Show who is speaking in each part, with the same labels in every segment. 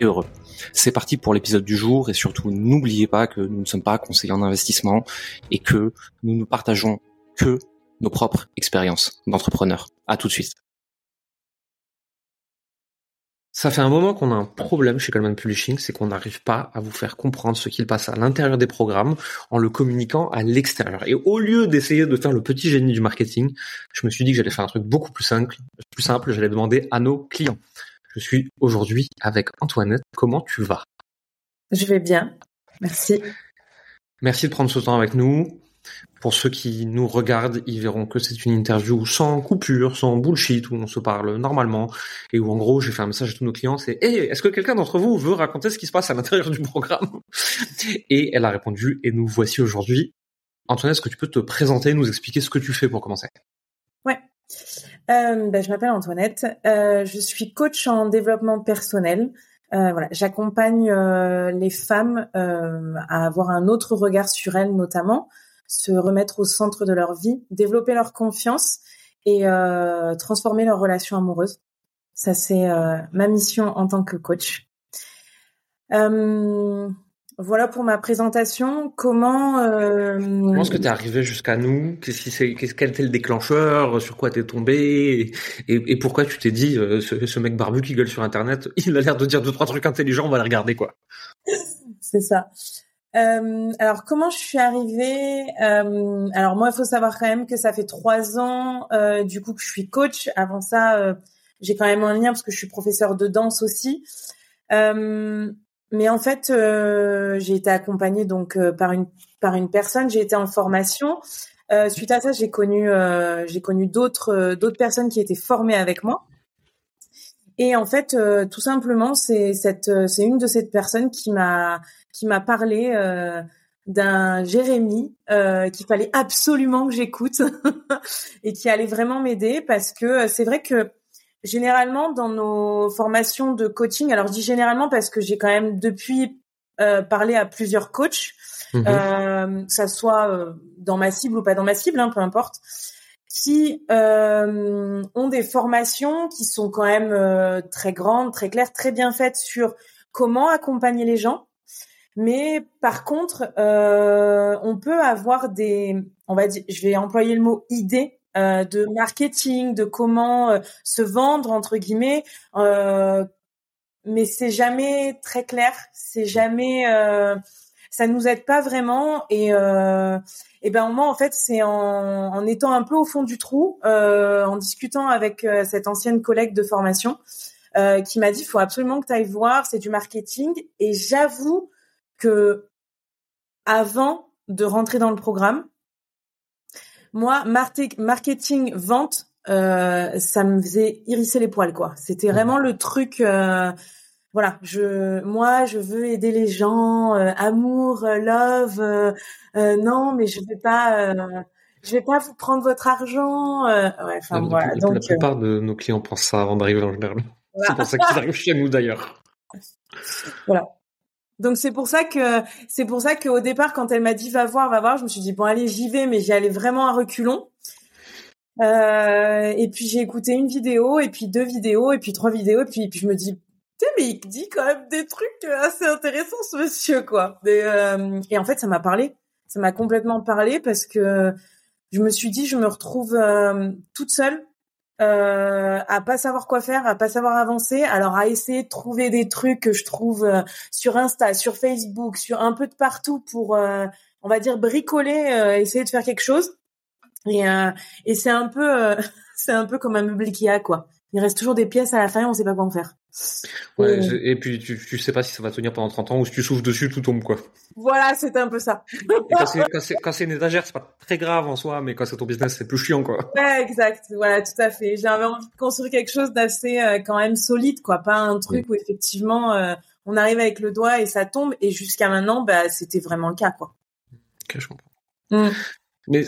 Speaker 1: heureux. C'est parti pour l'épisode du jour et surtout n'oubliez pas que nous ne sommes pas conseillers en investissement et que nous ne partageons que nos propres expériences d'entrepreneurs. À tout de suite. Ça fait un moment qu'on a un problème chez Coleman Publishing, c'est qu'on n'arrive pas à vous faire comprendre ce qu'il passe à l'intérieur des programmes en le communiquant à l'extérieur. Et au lieu d'essayer de faire le petit génie du marketing, je me suis dit que j'allais faire un truc beaucoup plus simple. Plus simple, j'allais demander à nos clients. Je suis aujourd'hui avec Antoinette. Comment tu vas?
Speaker 2: Je vais bien. Merci.
Speaker 1: Merci de prendre ce temps avec nous. Pour ceux qui nous regardent, ils verront que c'est une interview sans coupure, sans bullshit, où on se parle normalement et où en gros j'ai fait un message à tous nos clients, c'est hey, est-ce que quelqu'un d'entre vous veut raconter ce qui se passe à l'intérieur du programme? Et elle a répondu et nous voici aujourd'hui. Antoinette, est-ce que tu peux te présenter, nous expliquer ce que tu fais pour commencer?
Speaker 2: Ouais. Euh, ben, je m'appelle Antoinette. Euh, je suis coach en développement personnel. Euh, voilà, j'accompagne les femmes à avoir un autre regard sur elles, notamment se remettre au centre de leur vie, développer leur confiance et transformer leur relation amoureuse. Ça, c'est ma mission en tant que coach. Voilà pour ma présentation. Comment
Speaker 1: euh... Comment est-ce que tu es arrivé jusqu'à nous? Qu'est-ce qui c'est quel était le déclencheur? Sur quoi t'es tombé? Et, et, pourquoi tu t'es dit euh, ce, ce, mec barbu qui gueule sur internet, il a l'air de dire deux trois trucs intelligents, on va le regarder quoi.
Speaker 2: c'est ça. Euh, alors comment je suis arrivée? Euh, Alors moi, il faut savoir quand même que ça fait trois ans du coup que je suis coach. Avant ça, j'ai quand même un lien parce que je suis professeur de danse aussi. Euh, mais en fait, euh, j'ai été accompagnée donc euh, par une par une personne. J'ai été en formation. Euh, suite à ça, j'ai connu j'ai connu d'autres d'autres personnes qui étaient formées avec moi. Et en fait, tout simplement, c'est cette c'est une de ces personnes qui m'a qui m'a parlé d'un Jérémy qu'il fallait absolument que j'écoute et qui allait vraiment m'aider parce que c'est vrai que généralement dans nos formations de coaching, alors je dis généralement parce que j'ai quand même depuis euh, parlé à plusieurs coachs, mhm. euh, que ça soit euh, dans ma cible ou pas dans ma cible, hein, peu importe, qui euh, ont des formations qui sont quand même euh, très grandes, très claires, très bien faites sur comment accompagner les gens. Mais par contre, on peut avoir des, on va dire, je vais employer le mot idée euh, de marketing, de comment euh, se vendre entre guillemets. Euh, mais c'est jamais très clair, c'est jamais, ça nous aide pas vraiment. Et, et ben moi en fait c'est en, en, étant un peu au fond du trou, en discutant avec cette ancienne collègue de formation. qui m'a dit faut absolument que tu ailles voir, c'est du marketing. Et j'avoue que avant de rentrer dans le programme, moi, marketing, vente, euh, ça me faisait hérisser les poils, quoi. C'était mhm. vraiment le truc. Euh, voilà, je, moi, je veux aider les gens, euh, amour, love. non, mais je vais pas, je vais pas vous prendre votre argent. ouais,
Speaker 1: enfin voilà. Donc, la plupart de nos clients pensent ça avant d'arriver en général. C'est pour ça qu'ils arrivent chez nous d'ailleurs.
Speaker 2: Voilà. Donc c'est pour ça que c'est pour ça qu'au départ quand elle m'a dit va voir va voir je me suis dit bon allez j'y vais mais j'y allais vraiment à reculons. Euh, et puis j'ai écouté une vidéo et puis deux vidéos et puis trois vidéos et puis, puis je me dis mais il dit quand même des trucs assez intéressants ce monsieur quoi. Et, euh, et en fait ça m'a parlé. Ça m'a complètement parlé parce que je me suis dit je me retrouve euh, toute seule euh, à pas savoir quoi faire, à pas savoir avancer, alors à essayer de trouver des trucs que je trouve euh, sur Insta, sur Facebook, sur un peu de partout pour, euh, on va dire bricoler, euh, essayer de faire quelque chose. Et, et c'est un peu, c'est un peu comme un meuble Ikea quoi. Il reste toujours des pièces à la fin, et on sait pas quoi en faire.
Speaker 1: Ouais, et puis tu, tu sais pas si ça va tenir pendant 30 ans ou si tu souffles dessus, tout tombe quoi.
Speaker 2: Voilà, c'est un peu ça.
Speaker 1: quand c'est une étagère, c'est pas très grave en soi, mais quand c'est ton business, c'est plus chiant quoi.
Speaker 2: Ouais, exact. Voilà, tout à fait. J'avais envie de construire quelque chose d'assez euh, quand même solide quoi, pas un truc où effectivement euh, on arrive avec le doigt et ça tombe. Et jusqu'à maintenant, bah, c'était vraiment le cas, quoi.
Speaker 1: Ok, je comprends. Mm. Mais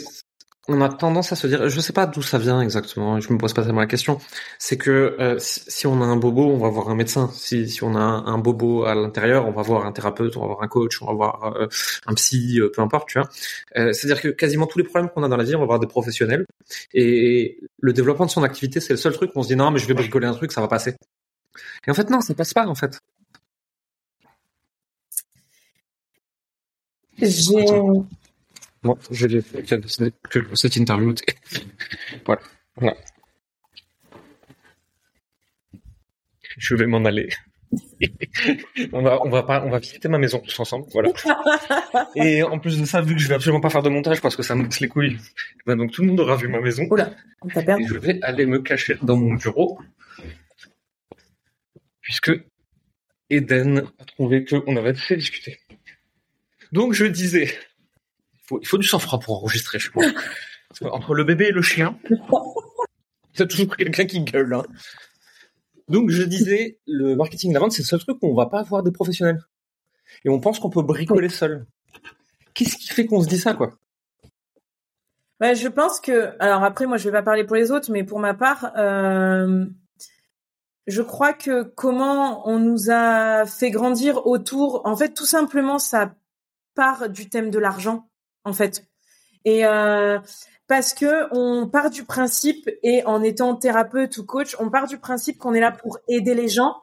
Speaker 1: on a tendance à se dire, je sais pas d'où ça vient exactement, je me pose pas tellement la question. C'est que euh, si, on a un bobo, on va voir un médecin. Si, si on a un, bobo à l'intérieur, on va voir un thérapeute, on va voir un coach, on va voir euh, un psy, euh, peu importe, tu vois. C'est-à-dire que quasiment tous les problèmes qu'on a dans la vie, on va voir des professionnels. Et le développement de son activité, c'est le seul truc où on se dit non, mais je vais bricoler un truc, ça va passer. Et en fait, non, ça passe pas en fait.
Speaker 2: J'ai
Speaker 1: Je l'ai fait que cette interview. voilà. voilà. Je vais m'en aller. on va, on va pas, on va visiter ma maison tous ensemble, voilà. Et en plus de ça, vu que je vais absolument pas faire de montage parce que ça me casse les couilles, ben donc tout le monde aura vu ma maison.
Speaker 2: Oula, on t'a perdu.
Speaker 1: Et je vais aller me cacher dans mon bureau, puisque Eden a trouvé qu'on avait fait discuter. Donc je disais, il faut du sang-froid pour enregistrer, je pense. Entre le bébé et le chien, il y a toujours quelqu'un qui gueule. Hein. Donc je disais, le marketing de la vente, c'est le seul truc où on va pas avoir des professionnels. Et on pense qu'on peut bricoler seul. Qu'est-ce qui fait qu'on se dit ça, quoi?
Speaker 2: Bah, Je pense que... Alors après, moi, je vais pas parler pour les autres, mais pour ma part, euh, je crois que comment on nous a fait grandir autour... En fait, tout simplement, ça part du thème de l'argent en fait. Et euh, parce que on part du principe et en étant thérapeute ou coach, on part du principe qu'on est là pour aider les gens.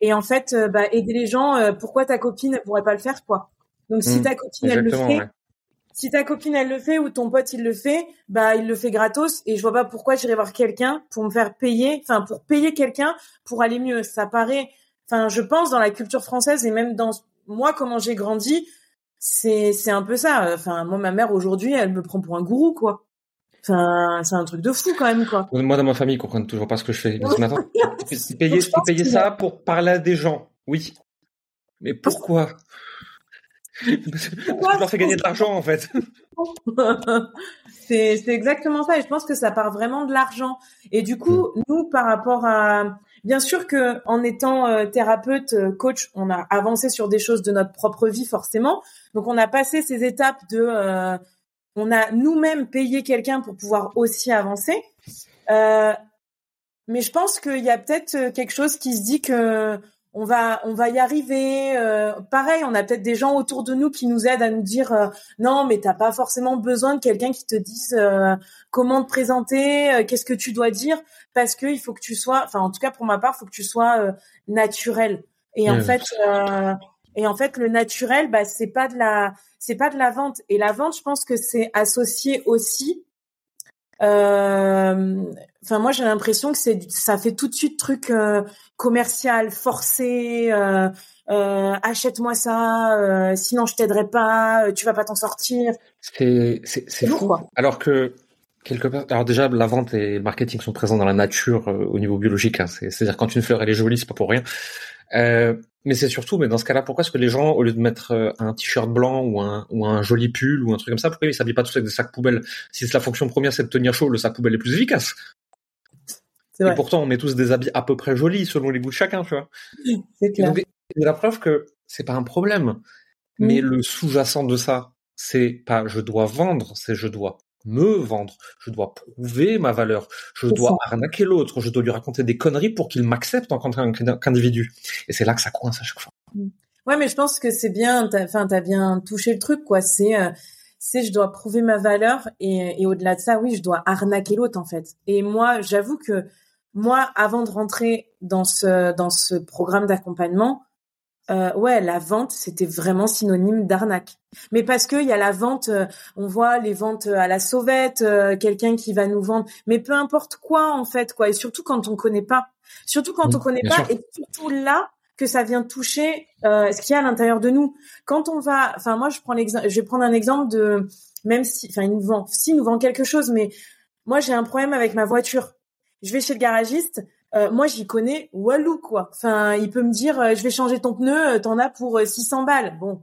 Speaker 2: Et en fait, euh, bah, aider les gens, euh, pourquoi ta copine ne pourrait pas le faire quoi Donc si mmh. ta copine elle le fait, si ta copine elle le fait ou ton pote il le fait, bah il le fait gratos et je vois pas pourquoi j'irais voir quelqu'un pour me faire payer, enfin pour payer quelqu'un pour aller mieux. Ça paraît, enfin je pense dans la culture française et même dans moi comment j'ai grandi, c'est c'est un peu ça. Enfin, moi, ma mère aujourd'hui, elle me prend pour un gourou, quoi. Enfin, c'est un truc de fou quand même, quoi.
Speaker 1: Moi, dans ma famille, ils comprennent toujours pas ce que je fais. Ils payer, payer ça pour parler à des gens. Oui. Mais pourquoi? Parce que je leur fais gagner de l'argent, en fait.
Speaker 2: c'est c'est exactement ça. Et je pense que ça part vraiment de l'argent. Et du coup, hmm. nous, par rapport à Bien sûr que en étant euh, thérapeute, euh, coach, on a avancé sur des choses de notre propre vie forcément. Donc on a passé ces étapes de, euh, on a nous-mêmes payé quelqu'un pour pouvoir aussi avancer. mais je pense qu'il y a peut-être quelque chose qui se dit que on va on va y arriver. Pareil, on a peut-être des gens autour de nous qui nous aident à nous dire non, mais t'as pas forcément besoin de quelqu'un qui te dise comment te présenter, qu'est-ce que tu dois dire, parce que il faut que tu sois, enfin en tout cas pour ma part, il faut que tu sois naturel. Et en fait, et en fait le naturel, bah c'est pas de la c'est pas de la vente. Et la vente, je pense que c'est associé aussi enfin moi j'ai l'impression que c'est ça fait tout de suite truc euh, commercial forcé euh, euh, achète-moi ça euh, sinon je t'aiderai pas tu vas pas t'en sortir
Speaker 1: c'est c'est c'est fou quoi. alors que alors déjà la vente et le marketing sont présents dans la nature au niveau biologique hein, c'est à dire quand une fleur elle est jolie c'est pas pour rien mais c'est surtout, mais dans ce cas-là, pourquoi est-ce que les gens, au lieu de mettre un t-shirt blanc ou un, ou un joli pull ou un truc comme ça, pourquoi ils s'habillent pas tous avec des sacs poubelles? Si la fonction première c'est de tenir chaud, le sac poubelle est plus efficace. Et pourtant, on met tous des habits à peu près jolis selon les goûts de chacun, tu vois.
Speaker 2: C'est clair.
Speaker 1: C'est la preuve que c'est pas un problème. Mais mm. le sous-jacent de ça, c'est pas je dois vendre, c'est je dois me vendre, je dois prouver ma valeur, je dois arnaquer l'autre, je dois lui raconter des conneries pour qu'il m'accepte en tant qu'individu. Et c'est là que ça coince à chaque fois. Mm.
Speaker 2: Ouais, mais je pense que c'est bien, enfin, t'as bien touché le truc, quoi. C'est, euh, c'est, je dois prouver ma valeur et, et au-delà de ça, oui, je dois arnaquer l'autre, en fait. Et moi, j'avoue que moi, avant de rentrer dans ce dans ce programme d'accompagnement, euh, ouais, la vente, c'était vraiment synonyme d'arnaque. Mais parce que il y a la vente, euh, on voit les ventes à la sauvette, euh, quelqu'un qui va nous vendre, mais peu importe quoi en fait, quoi. Et surtout quand on connaît pas, surtout quand on connaît pas, et surtout là que ça vient toucher ce qu'il y a à l'intérieur de nous. Quand on va, enfin moi je prends l'exemple, je vais prendre un exemple de même si, enfin il nous vend, si nous vend quelque chose, mais moi j'ai un problème avec ma voiture je vais chez le garagiste, euh, moi j'y connais walou quoi. Enfin, il peut me dire euh, je vais changer ton pneu, euh, t'en as pour 600 balles. Bon.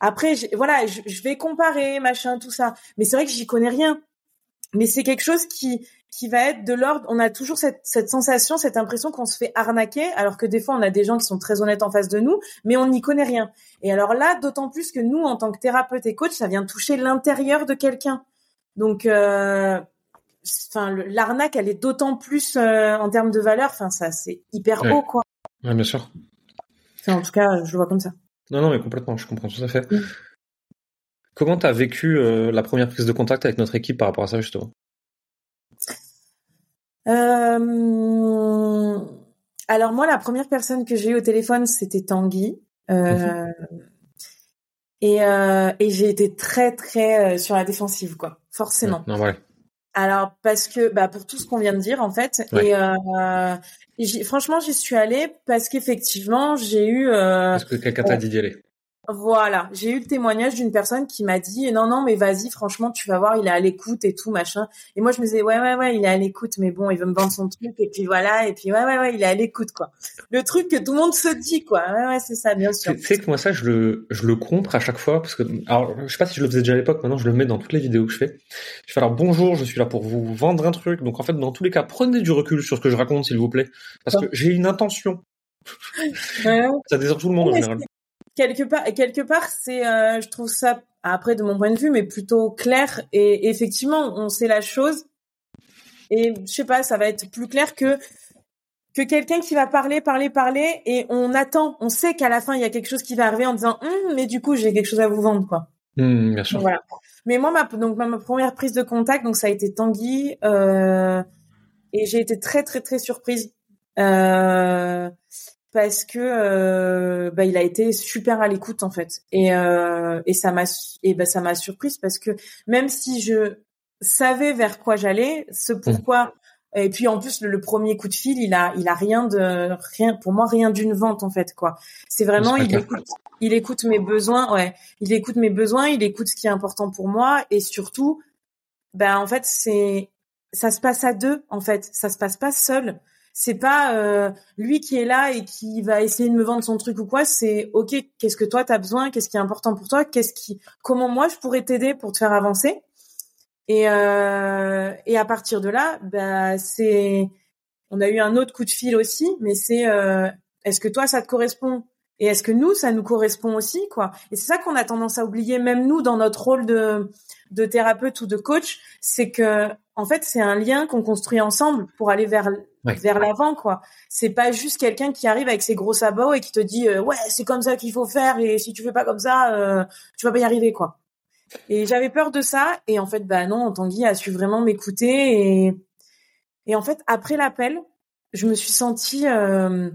Speaker 2: Après voilà, je, vais comparer machin tout ça. Mais c'est vrai que j'y connais rien. Mais c'est quelque chose qui qui va être de l'ordre. On a toujours cette, cette sensation, cette impression qu'on se fait arnaquer, alors que des fois on a des gens qui sont très honnêtes en face de nous, mais on n'y connaît rien. Et alors là, d'autant plus que nous, en tant que thérapeute et coach, ça vient toucher l'intérieur de quelqu'un. Donc, euh, enfin, l'arnaque, elle est d'autant plus euh, en termes de valeur. Enfin, ça, c'est hyper haut, quoi.
Speaker 1: Ouais, bien sûr.
Speaker 2: en tout cas, je le vois comme ça.
Speaker 1: Non, non, mais complètement, je comprends tout à fait. Mm. Comment tu as vécu euh, la première prise de contact avec notre équipe par rapport à ça, justement?
Speaker 2: Euh... Alors moi, la première personne que j'ai eu au téléphone, c'était Tanguy. Euh... Mhm. Et, et j'ai été très très sur la défensive, quoi. Forcément.
Speaker 1: non, ouais.
Speaker 2: Alors parce que bah pour tout ce qu'on vient de dire en fait et euh, franchement j'y suis allée parce qu'effectivement j'ai eu euh,
Speaker 1: parce que quelqu'un t'a dit d'y aller.
Speaker 2: Voilà, j'ai eu le témoignage d'une personne qui m'a dit non non mais vas-y franchement tu vas voir il est à l'écoute et tout machin. Et moi je me disais ouais ouais ouais il est à l'écoute mais bon il veut me vendre son truc et puis voilà et puis ouais ouais ouais il est à l'écoute quoi. Le truc que tout le monde se dit quoi. Ouais ouais c'est ça bien sûr.
Speaker 1: Tu sais que moi ça je le je le contre à chaque fois parce que alors je sais pas si je le faisais déjà à l'époque maintenant je le mets dans toutes les vidéos que je fais. Je fais alors bonjour je suis là pour vous vendre un truc. Donc en fait dans tous les cas prenez du recul sur ce que je raconte s'il vous plaît parce que j'ai une intention. Ça désire tout le monde en général
Speaker 2: quelque part, quelque part, c'est, euh, je trouve ça après de mon point de vue, mais plutôt clair et effectivement, on sait la chose. Et je sais pas, ça va être plus clair que que quelqu'un qui va parler, parler, parler, et on attend, on sait qu'à la fin il y a quelque chose qui va arriver en disant, hum, mais du coup j'ai quelque chose à vous vendre, quoi.
Speaker 1: Mmh, bien sûr.
Speaker 2: Voilà. Mais moi, ma, donc ma, première prise de contact, donc ça a été Tanguy, euh, et j'ai été très très très surprise. Euh, parce que euh, bah, il a été super à l'écoute en fait. Et euh, et ça m'a et bah, ça m'a surprise parce que même si je savais vers quoi j'allais ce mmh. pourquoi et puis en plus le, premier coup de fil il a il a rien de rien pour moi rien d'une vente en fait quoi. C'est vraiment il écoute il écoute mes besoins ouais. Il écoute mes besoins il écoute ce qui est important pour moi et surtout ben en fait c'est ça se passe à deux en fait. Ça se passe pas seul c'est pas euh, lui qui est là et qui va essayer de me vendre son truc ou quoi. C'est ok, qu'est-ce que toi t'as besoin, qu'est-ce qui est important pour toi, qu'est-ce qui, comment moi je pourrais t'aider pour te faire avancer. Et euh, et à partir de là, bah c'est, on a eu un autre coup de fil aussi, mais c'est euh, est-ce que toi ça te correspond? Et est-ce que nous ça nous correspond aussi quoi? Et c'est ça qu'on a tendance à oublier même nous dans notre rôle de de thérapeute ou de coach, c'est que en fait c'est un lien qu'on construit ensemble pour aller vers vers l'avant quoi. C'est pas juste quelqu'un qui arrive avec ses gros sabots et qui te dit euh, ouais c'est comme ça qu'il faut faire et si tu fais pas comme ça euh, tu vas pas y arriver quoi. Et j'avais peur de ça et en fait bah non Tanguy a su vraiment m'écouter et et en fait après l'appel je me suis sentie euh,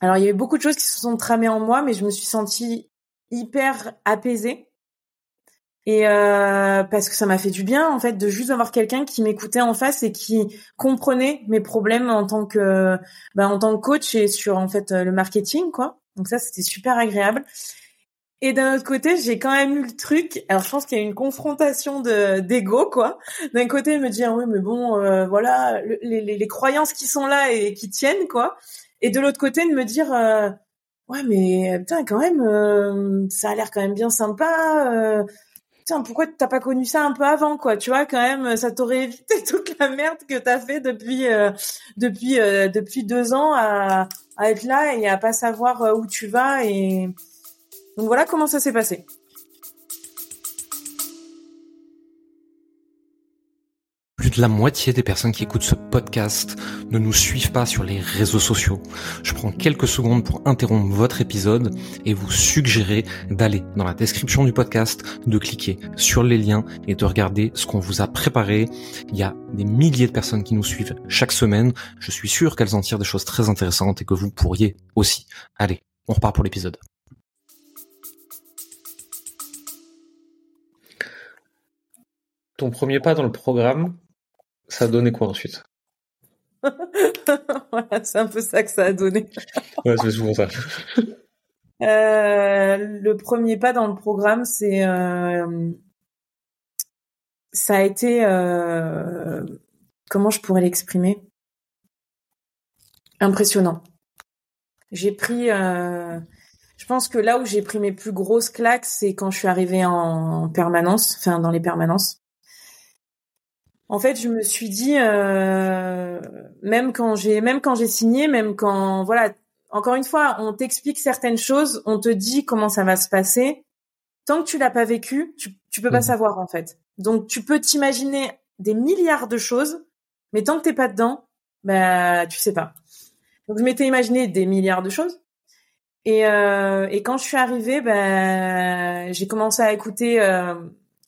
Speaker 2: alors il y avait beaucoup de choses qui se sont tramées en moi mais je me suis sentie hyper apaisée et euh, parce que ça m'a fait du bien en fait de juste avoir quelqu'un qui m'écoutait en face et qui comprenait mes problèmes en tant que ben, en tant que coach et sur en fait le marketing quoi. Donc ça c'était super agréable. Et d'un autre côté j'ai quand même eu le truc alors je pense qu'il y a une confrontation de d'ego quoi. D'un côté me dire oui mais bon euh, voilà les, les, les, croyances qui sont là et qui tiennent quoi. Et de l'autre côté de me dire euh, ouais mais putain quand même euh, ça a l'air quand même bien sympa tiens, pourquoi t'as pas connu ça un peu avant, quoi? Tu vois, quand même, ça t'aurait évité toute la merde que t'as fait depuis euh, depuis euh, depuis deux ans à, à, être là et à pas savoir euh, où tu vas. Et donc voilà comment ça s'est passé.
Speaker 1: La moitié des personnes qui écoutent ce podcast ne nous suivent pas sur les réseaux sociaux. Je prends quelques secondes pour interrompre votre épisode et vous suggérer d'aller dans la description du podcast, de cliquer sur les liens et de regarder ce qu'on vous a préparé. Il y a des milliers de personnes qui nous suivent chaque semaine. Je suis sûr qu'elles en tirent des choses très intéressantes et que vous pourriez aussi. Allez, on repart pour l'épisode. Ton premier pas dans le programme, ça a donné quoi ensuite?
Speaker 2: Voilà, c'est un peu ça que ça a donné.
Speaker 1: ouais, c'est souvent ça.
Speaker 2: Euh, le premier pas dans le programme, c'est euh, ça a été euh, comment je pourrais l'exprimer? Impressionnant. J'ai pris, je pense que là où j'ai pris mes plus grosses claques, c'est quand je suis arrivée en permanence, enfin dans les permanences en fait, je me suis dit, euh, même quand j'ai, même quand j'ai signé, même quand, voilà, encore une fois, on t'explique certaines choses, on te dit comment ça va se passer. Tant que tu l'as pas vécu, tu, tu peux pas mmh. savoir en fait. Donc, tu peux t'imaginer des milliards de choses, mais tant que t'es pas dedans, bah, tu sais pas. Donc, je m'étais imaginé des milliards de choses. Et, euh, et quand je suis arrivée, bah, j'ai commencé à écouter euh,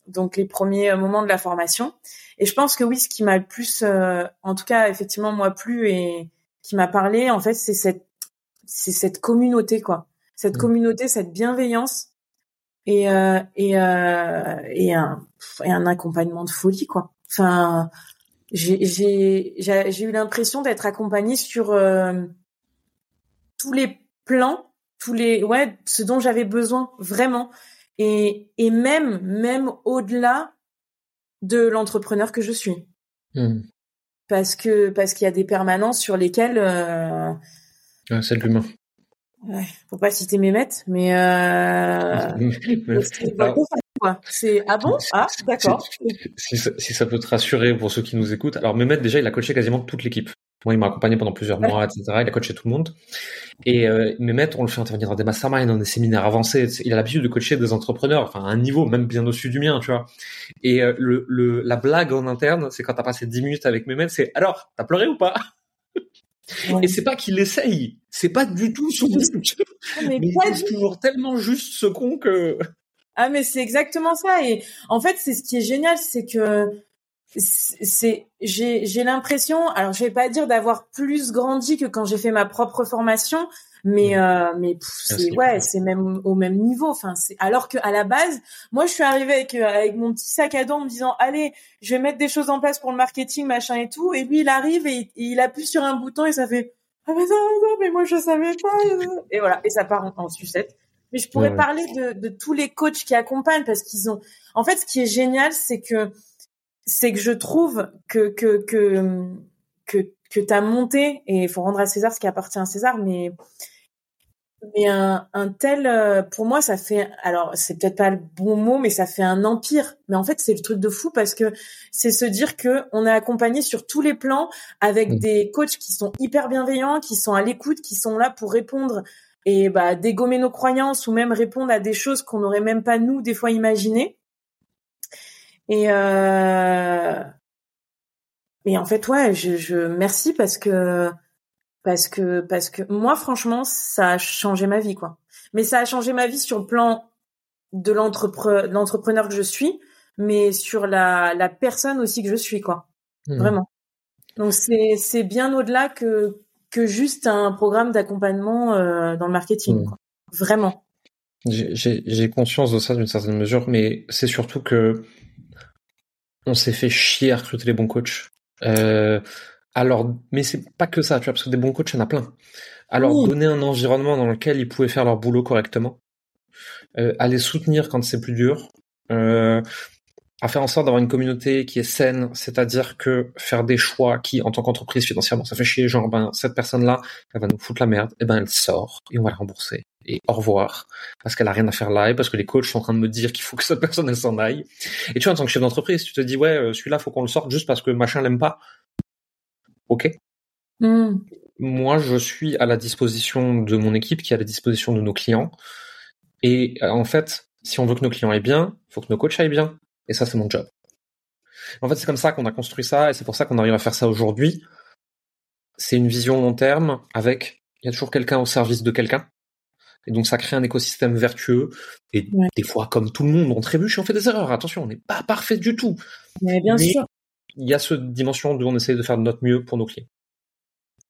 Speaker 2: donc les premiers moments de la formation. Et je pense que oui, ce qui m'a le plus, euh, en tout cas, effectivement, moi plu et qui m'a parlé, en fait, c'est cette, c'est cette communauté, quoi. Cette mmh. communauté, cette bienveillance et euh, et euh, et un et un accompagnement de folie, quoi. Enfin, j'ai j'ai j'ai eu l'impression d'être accompagnée sur euh, tous les plans, tous les ouais, ce dont j'avais besoin vraiment. Et et même même au-delà de l'entrepreneur que je suis. Hmm. Parce que parce qu'il y a des permanences sur lesquelles euh...
Speaker 1: c'est l'humain.
Speaker 2: Ouais, faut pas citer mes maîtres, mais euh... c'est ah bon? Ah d'accord.
Speaker 1: Si, si, ça peut te rassurer pour ceux qui nous écoutent, alors Mehmet déjà il a coaché quasiment toute l'équipe. Moi, il m'a accompagné pendant plusieurs mois, etc. Il a coaché tout le monde. Et euh, Mehmet, on le fait intervenir dans des masterminds, dans des séminaires avancés. Il a l'habitude de coacher des entrepreneurs, enfin à un niveau même bien au-dessus du mien, tu vois. Et euh, le, le, la blague en interne, c'est quand t'as passé 10 minutes avec Mehmet, c'est alors, t'as pleuré ou pas? Et c'est pas qu'il essaye, c'est pas du tout son but. Ah, mais, mais il toujours tellement juste ce con que.
Speaker 2: Ah mais c'est exactement ça. Et en fait, c'est ce qui est génial, c'est que c'est j'ai j'ai l'impression alors je vais pas dire d'avoir plus grandi que quand j'ai fait ma propre formation mais euh, mais c'est ouais c'est même au même niveau. Enfin c'est alors que à la base moi je suis arrivée avec euh, avec mon petit sac à dos en me disant allez je vais mettre des choses en place pour le marketing machin et tout et lui il arrive et, il appuie sur un bouton et ça fait ah mais non, mais moi je savais pas et voilà. Et ça part en, en sucette. Mais je pourrais parler de de tous les coachs qui accompagnent parce qu'ils ont en fait ce qui est génial c'est que c'est que je trouve que que que que que t'as monté et il faut rendre à César ce qui appartient à César, mais mais un, un tel euh, pour moi ça fait alors c'est peut-être pas le bon mot mais ça fait un empire. Mais en fait c'est le truc de fou parce que c'est se dire que on est accompagné sur tous les plans avec des coachs qui sont hyper bienveillants qui sont à l'écoute qui sont là pour répondre. Et bah dégommer nos croyances ou même répondre à des choses qu'on n'aurait même pas nous des fois imaginées et euh... et en fait, ouais, je, je merci parce que parce que parce que moi, franchement, ça a changé ma vie, quoi. Mais ça a changé ma vie sur le plan de l'entrepreneur que je suis, mais sur la la personne aussi que je suis, quoi. Mmh. Vraiment. Donc c'est c'est bien au-delà que que juste un programme d'accompagnement euh, dans le marketing. Mmh. Quoi. Vraiment.
Speaker 1: J'ai conscience de ça d'une certaine mesure, mais c'est surtout que on s'est fait chier à recruter les bons coachs. Euh, alors, mais c'est pas que ça, tu vois, parce que des bons coachs, il y en a plein. Alors, donner un environnement dans lequel ils pouvaient faire leur boulot correctement, euh, à les soutenir quand c'est plus dur, euh, à faire en sorte d'avoir une communauté qui est saine, c'est-à-dire que faire des choix qui, en tant qu'entreprise financièrement, ça fait chier, genre, ben, cette personne-là, elle va nous foutre la merde, et ben, elle sort, et on va la rembourser et au revoir parce qu'elle a rien à faire là et parce que les coachs sont en train de me dire qu'il faut que cette personne elle s'en aille. Et tu vois en tant que chef d'entreprise, tu te dis ouais euh, celui-là faut qu'on le sorte juste parce que machin l'aime pas. Ok. Hmm. Moi je suis à la disposition de mon équipe qui est à la disposition de nos clients et euh, en fait si on veut que nos clients aillent bien, il faut que nos coachs aillent bien et ça c'est mon job. En fait c'est comme ça qu'on a construit ça et c'est pour ça qu'on arrive à faire ça aujourd'hui. C'est une vision long terme avec il y a toujours quelqu'un au service de quelqu'un et donc ça crée un écosystème vertueux. Et des fois, comme tout le monde, on trébuche et on fait des erreurs. Attention, on n'est pas parfait du tout.
Speaker 2: Mais bien sûr.
Speaker 1: Il y a cette dimension où on essaie de faire de notre mieux pour nos clients.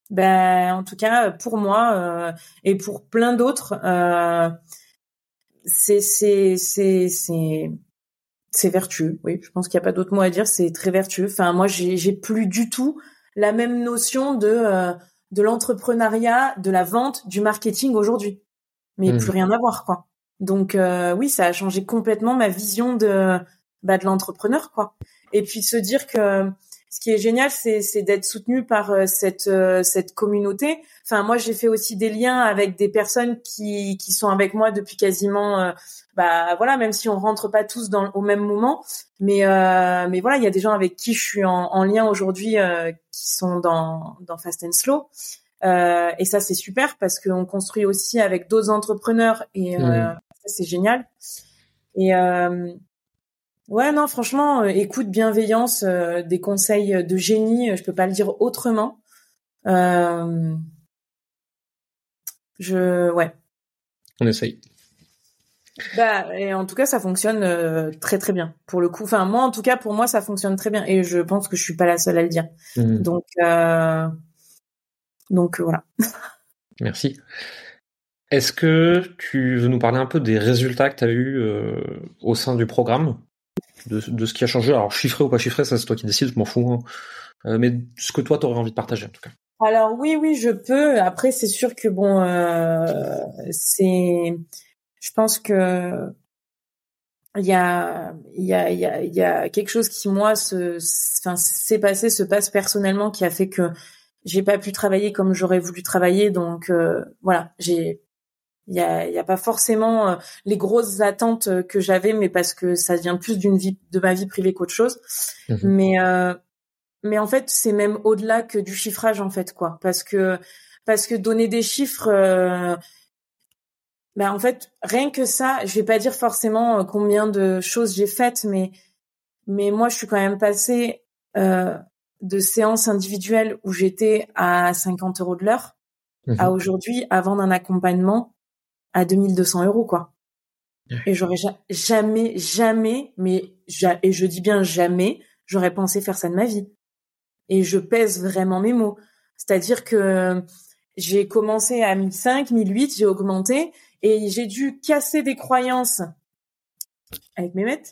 Speaker 2: Ben, en tout cas, pour moi euh, et pour plein d'autres, euh, c'est c'est c'est c'est vertueux. Oui, je pense qu'il n'y a pas d'autre mot à dire. C'est très vertueux. Enfin, moi, j'ai plus du tout la même notion de euh, de l'entrepreneuriat, de la vente, du marketing aujourd'hui mais plus mmh. rien à voir quoi. Donc euh, oui, ça a changé complètement ma vision de bah, de l'entrepreneur quoi. Et puis se dire que ce qui est génial, c'est c'est d'être soutenu par euh, cette euh, cette communauté. Enfin moi j'ai fait aussi des liens avec des personnes qui qui sont avec moi depuis quasiment bah voilà, même si on rentre pas tous dans au même moment, mais euh, mais voilà, il y a des gens avec qui je suis en, en lien aujourd'hui euh, qui sont dans dans Fast and Slow. Euh, et ça c'est super parce qu'on construit aussi avec d'autres entrepreneurs et
Speaker 3: Mmh.
Speaker 2: ça c'est génial. Et ouais non franchement, écoute bienveillance, des conseils de génie, je peux pas le dire autrement. Je ouais.
Speaker 3: On essaye.
Speaker 2: Bah, et en tout cas, ça fonctionne euh, très très bien pour le coup. Enfin, moi, en tout cas, pour moi, ça fonctionne très bien, et je pense que je suis pas la seule à le dire.
Speaker 3: Mmh.
Speaker 2: Donc, euh... donc euh, voilà.
Speaker 3: Merci. Est-ce que tu veux nous parler un peu des résultats que tu as eu euh, au sein du programme, de, de ce qui a changé? Alors, chiffré ou pas chiffré, ça c'est toi qui décides, je m'en fous. hein. Mais ce que toi, tu aurais envie de partager en tout cas.
Speaker 2: Alors oui, oui, je peux. Après, c'est sûr que bon, euh, c'est, je pense que il y a, il y a, il y a, y a quelque chose qui moi se, enfin, s'est passé, se passe personnellement, qui a fait que j'ai pas pu travailler comme j'aurais voulu travailler. Donc euh, voilà, j'ai, il y a, il y a pas forcément euh, les grosses attentes euh, que j'avais, mais parce que ça vient plus d'une vie, de ma vie privée qu'autre chose.
Speaker 3: Mhm.
Speaker 2: Mais euh, mais en fait, c'est même au-delà que du chiffrage en fait quoi, parce que parce que donner des chiffres, ben en fait rien que ça, je vais pas dire forcément euh, combien de choses j'ai faites, mais mais moi je suis quand même passée euh, de séances individuelles où j'étais à 50 euros de l'heure
Speaker 3: Mhm.
Speaker 2: à aujourd'hui à vendre un accompagnement à 2200 euros quoi. Et j'aurais ja- jamais, jamais, mais ja- et je dis bien jamais, j'aurais pensé faire ça de ma vie. Et je pèse vraiment mes mots. C'est-à-dire que j'ai commencé à 1005, 1008, j'ai augmenté et j'ai dû casser des croyances avec mes maîtres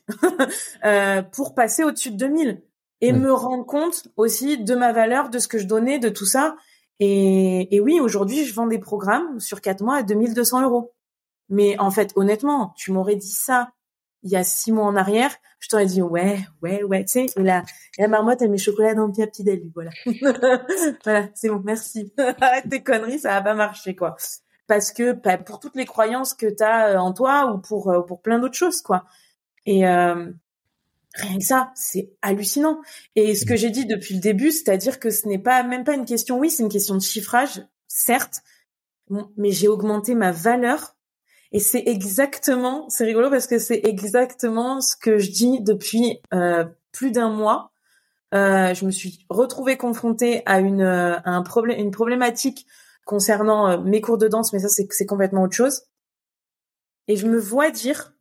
Speaker 2: euh, pour passer au-dessus de 2000 et me rendre compte aussi de ma valeur, de ce que je donnais, de tout ça. Et, et oui, aujourd'hui, je vends des programmes sur quatre mois à 2200 euros. Mais en fait, honnêtement, tu m'aurais dit ça il y a six mois en arrière, je t'aurais dit ouais, ouais, ouais, tu sais, la, la marmotte, elle met chocolat dans le pied à petit déj, voilà. voilà, c'est bon, merci. Arrête tes conneries, ça va pas marcher, quoi. Parce que bah, pour toutes les croyances que t'as euh, en toi ou pour euh, pour plein d'autres choses, quoi. Et euh, rien que ça, c'est hallucinant. Et ce que j'ai dit depuis le début, c'est-à-dire que ce n'est pas même pas une question, oui, c'est une question de chiffrage, certes, mais j'ai augmenté ma valeur et c'est exactement, c'est rigolo parce que c'est exactement ce que je dis depuis euh, plus d'un mois. Euh, je me suis retrouvée confrontée à une euh, à un problème, une problématique concernant euh, mes cours de danse, mais ça c'est complètement autre chose. Et je me vois dire,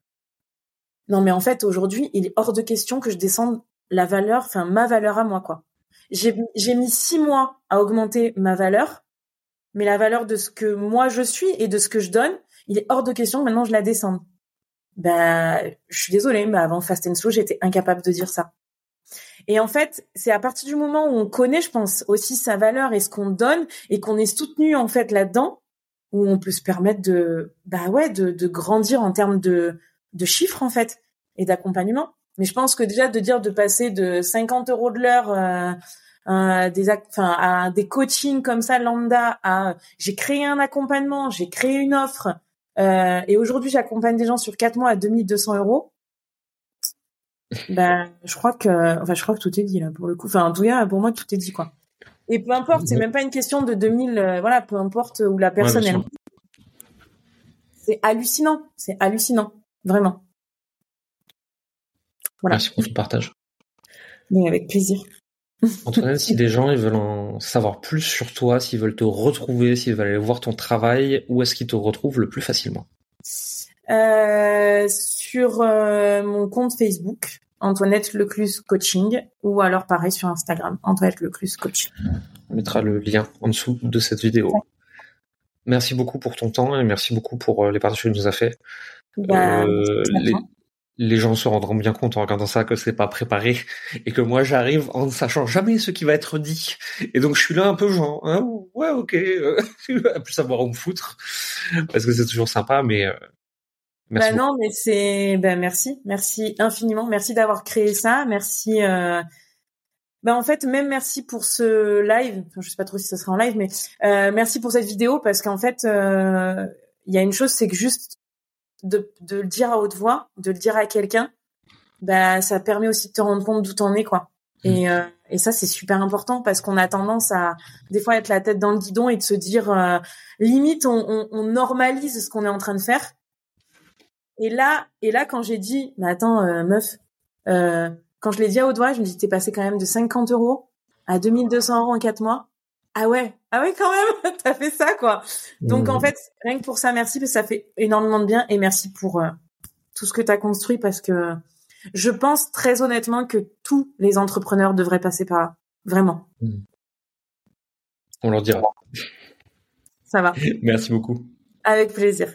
Speaker 2: non mais en fait aujourd'hui il est hors de question que je descende la valeur, enfin ma valeur à moi quoi. J'ai mis six mois à augmenter ma valeur, mais la valeur de ce que moi je suis et de ce que je donne, il est hors de question que maintenant je la descende. Bah, je suis désolée, mais avant Fast and Slow, j'étais incapable de dire ça. Et en fait, c'est à partir du moment où on connaît, je pense, aussi sa valeur et ce qu'on donne et qu'on est soutenu en fait là-dedans, où on peut se permettre de, bah ouais, de, grandir en termes de, chiffres en fait et d'accompagnement. Mais je pense que déjà de dire de passer de 50 euros de l'heure euh, euh, des enfin à des coachings comme ça lambda à j'ai créé un accompagnement j'ai créé une offre euh, et aujourd'hui j'accompagne des gens sur quatre mois à 2200 euros ben je crois que enfin je crois que tout est dit là pour le coup. Enfin en tout cas pour moi tout est dit quoi. Et peu importe c'est même pas une question de 2000 euh, voilà peu importe où la personne
Speaker 3: bien
Speaker 2: elle c'est hallucinant. C'est hallucinant. Vraiment. Voilà.
Speaker 3: Merci pour ton partage.
Speaker 2: mais avec plaisir.
Speaker 3: Antoinette, si des gens ils veulent en savoir plus sur toi, s'ils veulent te retrouver, s'ils veulent aller voir ton travail, où est-ce qu'ils te retrouvent le plus facilement?
Speaker 2: Euh, sur euh, mon compte Facebook, Antoinette Lecluse Coaching, ou alors pareil sur Instagram, Antoinette Lecluse Coaching.
Speaker 3: On mettra le lien en dessous de cette vidéo. Merci beaucoup pour ton temps et merci beaucoup pour euh, les partages que tu nous as fait.
Speaker 2: Bah,
Speaker 3: Euh, les, les gens se rendront bien compte en regardant ça que c'est pas préparé et que moi j'arrive en ne sachant jamais ce qui va être dit. Et donc je suis là un peu genre, hein, ouais, ok, à plus savoir où me foutre parce que c'est toujours sympa, mais merci.
Speaker 2: Bah non, mais c'est bah merci, merci infiniment, merci d'avoir créé ça, merci. Euh... Bah en fait même merci pour ce live. Enfin, je sais pas trop si ça sera en live, mais euh, merci pour cette vidéo parce qu'en fait euh, il y a une chose, c'est que juste de, de le dire à haute voix, de le dire à quelqu'un, bah ça permet aussi de te rendre compte d'où t'en es quoi. Mm. Et, euh, et ça c'est super important parce qu'on a tendance à des fois être la tête dans le guidon et de se dire euh, limite on, on, on, normalise ce qu'on est en train de faire. Et là et là quand j'ai dit mais attends euh, meuf quand je l'ai dit à voix je me dis t'es passé quand même de 50 euros à 2200 euros en quatre mois. Ah ouais, ah ouais quand même, t'as fait ça quoi. Donc en mm. fait, rien que pour ça, merci parce que ça fait énormément de bien et merci pour tout ce que t'as construit parce que je pense très honnêtement que tous les entrepreneurs devraient passer par là. Vraiment. Hmm.
Speaker 3: On leur dira.
Speaker 2: Ça va.
Speaker 3: Merci beaucoup.
Speaker 2: Avec plaisir.